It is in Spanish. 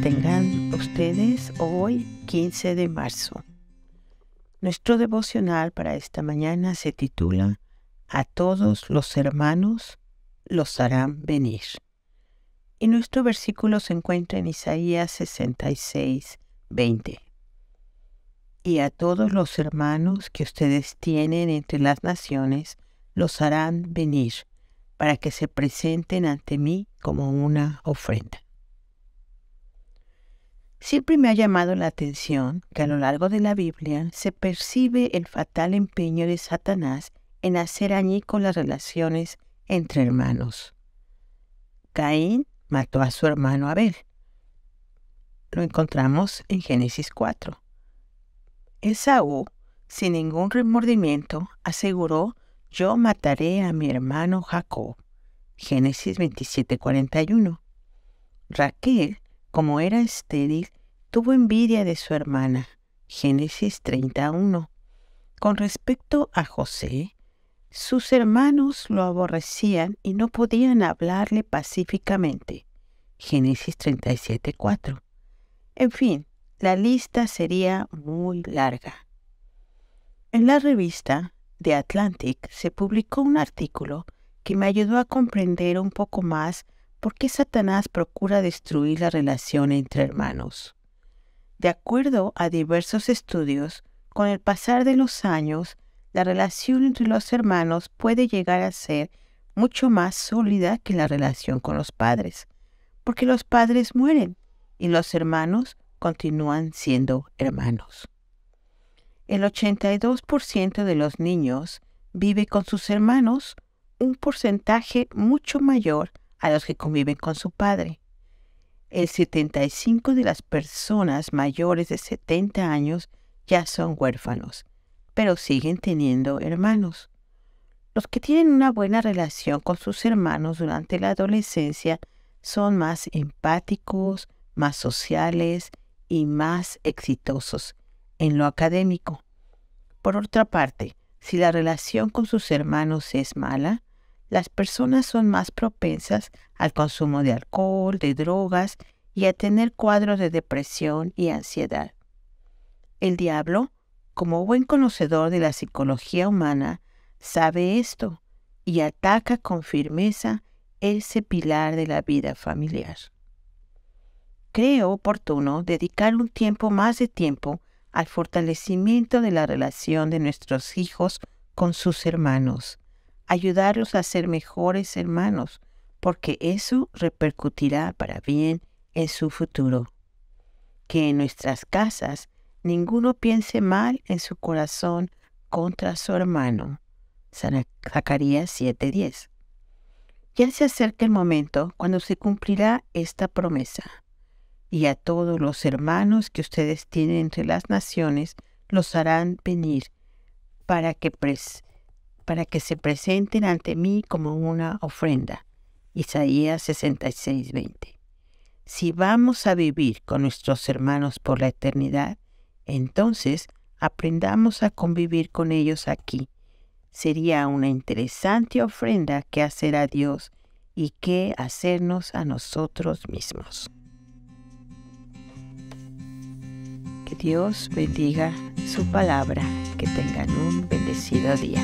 tengan ustedes hoy 15 de marzo. Nuestro devocional para esta mañana se titula A todos los hermanos los harán venir. Y nuestro versículo se encuentra en Isaías 66, 20. Y a todos los hermanos que ustedes tienen entre las naciones los harán venir para que se presenten ante mí como una ofrenda. Siempre me ha llamado la atención que a lo largo de la Biblia se percibe el fatal empeño de Satanás en hacer con las relaciones entre hermanos. Caín mató a su hermano Abel. Lo encontramos en Génesis 4. Esaú, sin ningún remordimiento, aseguró, yo mataré a mi hermano Jacob. Génesis 27:41. Raquel como era estéril, tuvo envidia de su hermana. Génesis 31. Con respecto a José, sus hermanos lo aborrecían y no podían hablarle pacíficamente. Génesis 37.4. En fin, la lista sería muy larga. En la revista The Atlantic se publicó un artículo que me ayudó a comprender un poco más ¿por qué Satanás procura destruir la relación entre hermanos? De acuerdo a diversos estudios, con el pasar de los años, la relación entre los hermanos puede llegar a ser mucho más sólida que la relación con los padres, porque los padres mueren y los hermanos continúan siendo hermanos. El 82% de los niños vive con sus hermanos, un porcentaje mucho mayor a los que conviven con su padre. El 75 de las personas mayores de 70 años ya son huérfanos, pero siguen teniendo hermanos. Los que tienen una buena relación con sus hermanos durante la adolescencia son más empáticos, más sociales y más exitosos en lo académico. Por otra parte, si la relación con sus hermanos es mala, las personas son más propensas al consumo de alcohol, de drogas y a tener cuadros de depresión y ansiedad. El diablo, como buen conocedor de la psicología humana, sabe esto y ataca con firmeza ese pilar de la vida familiar. Creo oportuno dedicar un tiempo más de tiempo al fortalecimiento de la relación de nuestros hijos con sus hermanos, ayudarlos a ser mejores hermanos, porque eso repercutirá para bien en su futuro. Que en nuestras casas ninguno piense mal en su corazón contra su hermano. Zacarías 7:10. Ya se acerca el momento cuando se cumplirá esta promesa. Y a todos los hermanos que ustedes tienen entre las naciones los harán venir para que para que se presenten ante mí como una ofrenda. Isaías 66:20. Si vamos a vivir con nuestros hermanos por la eternidad, entonces aprendamos a convivir con ellos aquí. Sería una interesante ofrenda que hacer a Dios y que hacernos a nosotros mismos. Que Dios bendiga su palabra, que tengan un bendecido día.